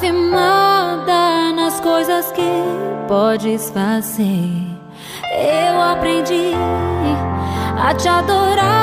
não está firmada nas coisas que podes fazer. Eu aprendi a te adorar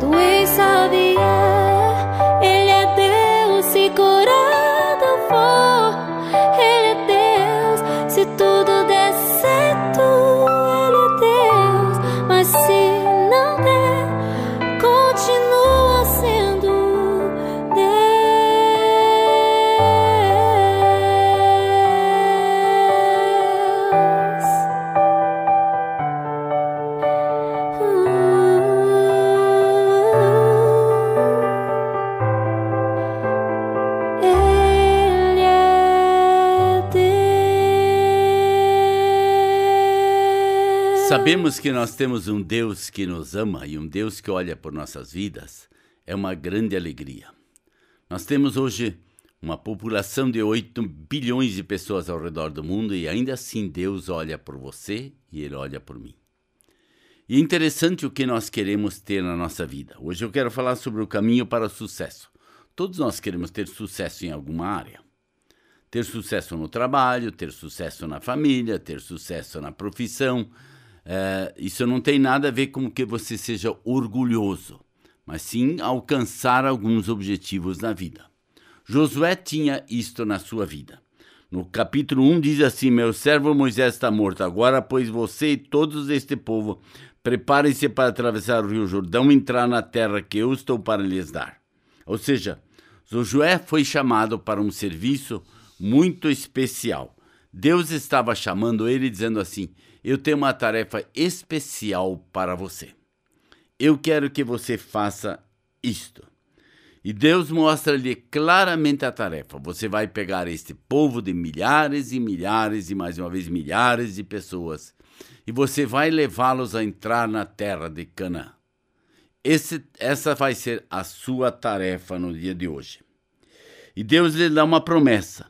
Deus. Se Sabemos que nós temos um Deus que nos ama e um Deus que olha por nossas vidas. É uma grande alegria. Nós temos hoje uma população de 8 bilhões de pessoas ao redor do mundo e ainda assim Deus olha por você e Ele olha por mim. E é interessante o que nós queremos ter na nossa vida. Hoje eu quero falar sobre o caminho para o sucesso. Todos nós queremos ter sucesso em alguma área. Ter sucesso no trabalho, ter sucesso na família, ter sucesso na profissão. Eh, isso não tem nada a ver com que você seja orgulhoso, mas sim alcançar alguns objetivos na vida. Josué tinha isto na sua vida. No capítulo 1 diz assim: Meu servo Moisés está morto. Agora, pois você e todos este povo, preparem-se para atravessar o rio Jordão e entrar na terra que eu estou para lhes dar. Ou seja, Josué foi chamado para um serviço muito especial. Deus estava chamando ele dizendo assim: Eu tenho uma tarefa especial para você. Eu quero que você faça isto. E Deus mostra-lhe claramente a tarefa. Você vai pegar este povo de milhares e milhares e mais uma vez milhares de pessoas e você vai levá-los a entrar na terra de Canaã. Esse, essa vai ser a sua tarefa no dia de hoje. E Deus lhe dá uma promessa.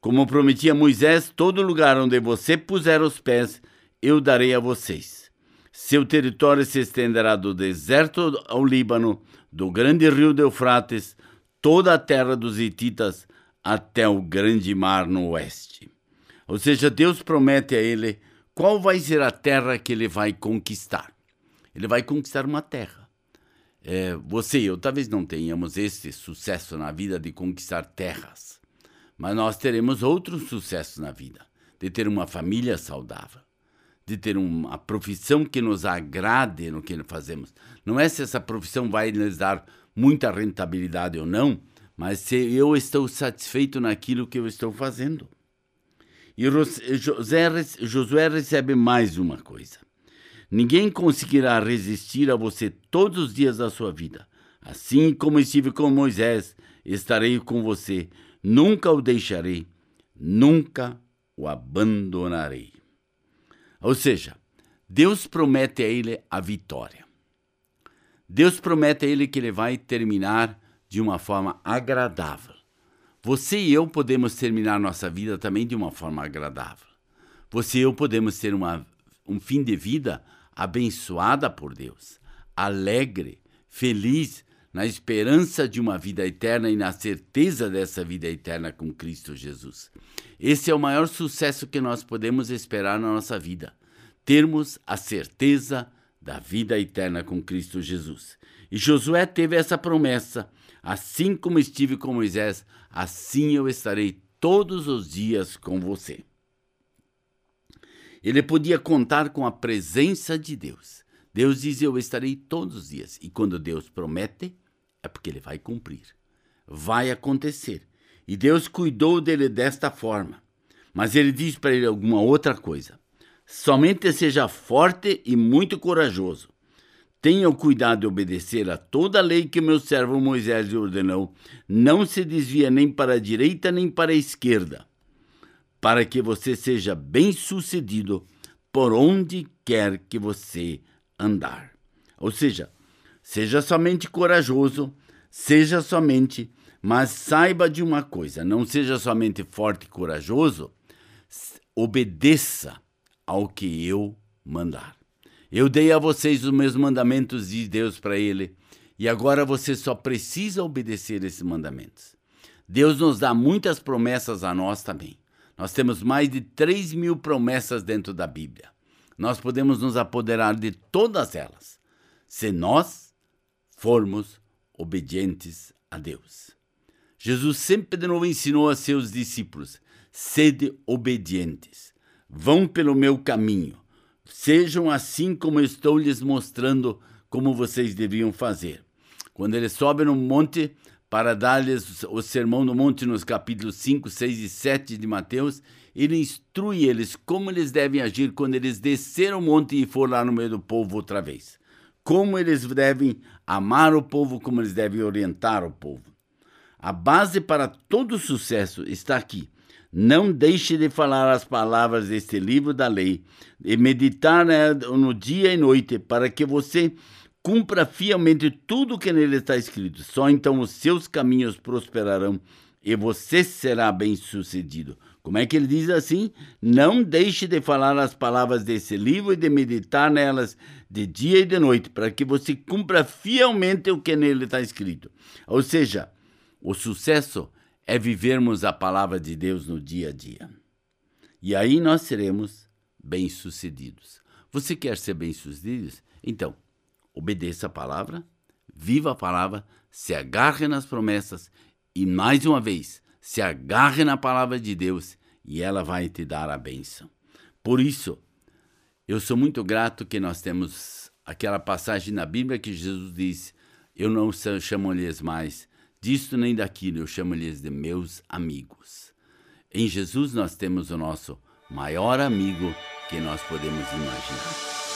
Como prometi a Moisés, todo lugar onde você puser os pés, eu darei a vocês. Seu território se estenderá do deserto ao Líbano, do grande rio de Eufrates, toda a terra dos Hititas, até o grande mar no oeste. Ou seja, Deus promete a ele qual vai ser a terra que ele vai conquistar. Ele vai conquistar uma terra. É, você e eu talvez não tenhamos esse sucesso na vida de conquistar terras, mas nós teremos outros sucessos na vida, de ter uma família saudável, de ter uma profissão que nos agrade no que fazemos. Não é se essa profissão vai nos dar muita rentabilidade ou não, mas se eu estou satisfeito naquilo que eu estou fazendo. E José, Josué recebe mais uma coisa. Ninguém conseguirá resistir a você todos os dias da sua vida. Assim como estive com Moisés, estarei com você. Nunca o deixarei, nunca o abandonarei. Ou seja, Deus promete a ele a vitória. Deus promete a ele que ele vai terminar de uma forma agradável. Você e eu podemos terminar nossa vida também de uma forma agradável. Você e eu podemos ter uma, um fim de vida abençoada por Deus, alegre, feliz, na esperança de uma vida eterna e na certeza dessa vida eterna com Cristo Jesus. Esse é o maior sucesso que nós podemos esperar na nossa vida termos a certeza da vida eterna com Cristo Jesus. E Josué teve essa promessa: assim como estive com Moisés, assim eu estarei todos os dias com você. Ele podia contar com a presença de Deus. Deus diz: Eu estarei todos os dias. E quando Deus promete, é porque ele vai cumprir. Vai acontecer. E Deus cuidou dele desta forma. Mas ele diz para ele alguma outra coisa. Somente seja forte e muito corajoso. Tenha o cuidado de obedecer a toda a lei que meu servo Moisés lhe ordenou. Não se desvia nem para a direita nem para a esquerda, para que você seja bem-sucedido por onde quer que você andar. Ou seja, seja somente corajoso, seja somente, mas saiba de uma coisa: não seja somente forte e corajoso, obedeça ao que eu mandar. Eu dei a vocês os meus mandamentos de Deus para ele, e agora você só precisa obedecer esses mandamentos. Deus nos dá muitas promessas a nós também. Nós temos mais de 3 mil promessas dentro da Bíblia. Nós podemos nos apoderar de todas elas, se nós formos obedientes a Deus. Jesus sempre de novo ensinou a seus discípulos: sede obedientes. Vão pelo meu caminho. Sejam assim como estou lhes mostrando como vocês deviam fazer. Quando ele sobe no monte para dar-lhes o sermão no monte nos capítulos 5, 6 e 7 de Mateus, ele instrui eles como eles devem agir quando eles desceram o monte e for lá no meio do povo outra vez. Como eles devem amar o povo, como eles devem orientar o povo. A base para todo sucesso está aqui. Não deixe de falar as palavras deste livro da lei e meditar né, no dia e noite, para que você cumpra fielmente tudo o que nele está escrito. Só então os seus caminhos prosperarão e você será bem-sucedido. Como é que ele diz assim? Não deixe de falar as palavras desse livro e de meditar nelas de dia e de noite, para que você cumpra fielmente o que nele está escrito. Ou seja, o sucesso é vivermos a palavra de Deus no dia a dia. E aí nós seremos bem-sucedidos. Você quer ser bem-sucedido? Então, obedeça a palavra, viva a palavra, se agarre nas promessas e, mais uma vez, se agarre na palavra de Deus e ela vai te dar a bênção. Por isso, eu sou muito grato que nós temos aquela passagem na Bíblia que Jesus diz: Eu não chamo-lhes mais disto nem daquilo, eu chamo-lhes de meus amigos. Em Jesus nós temos o nosso maior amigo que nós podemos imaginar.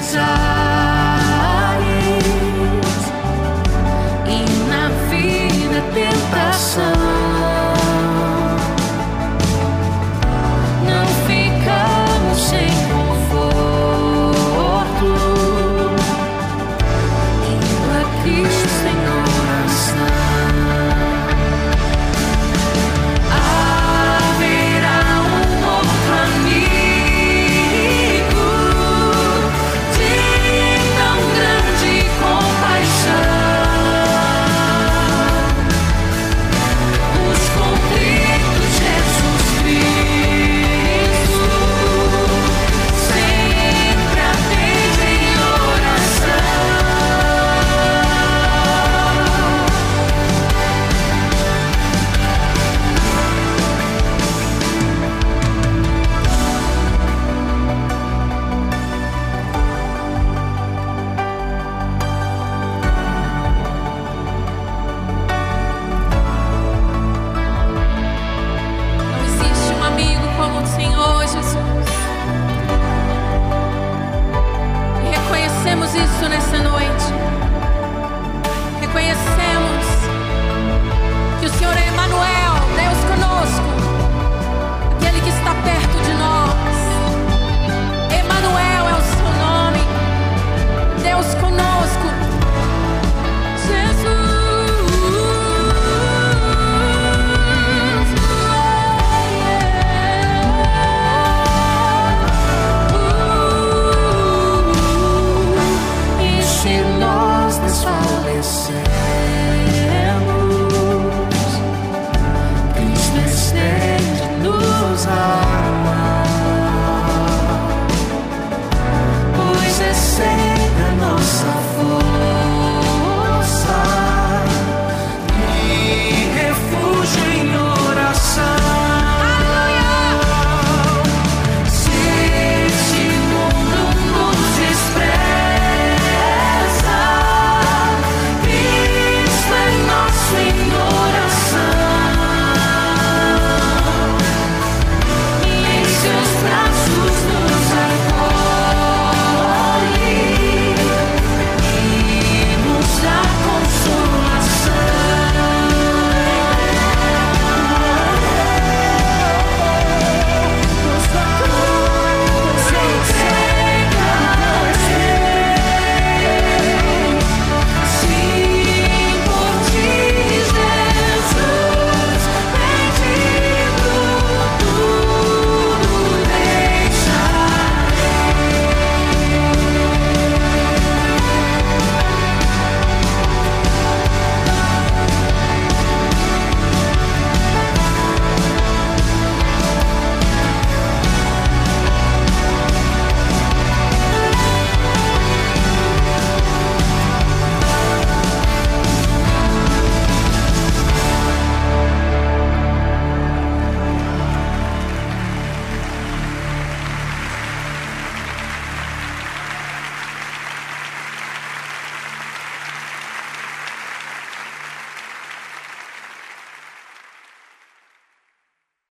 E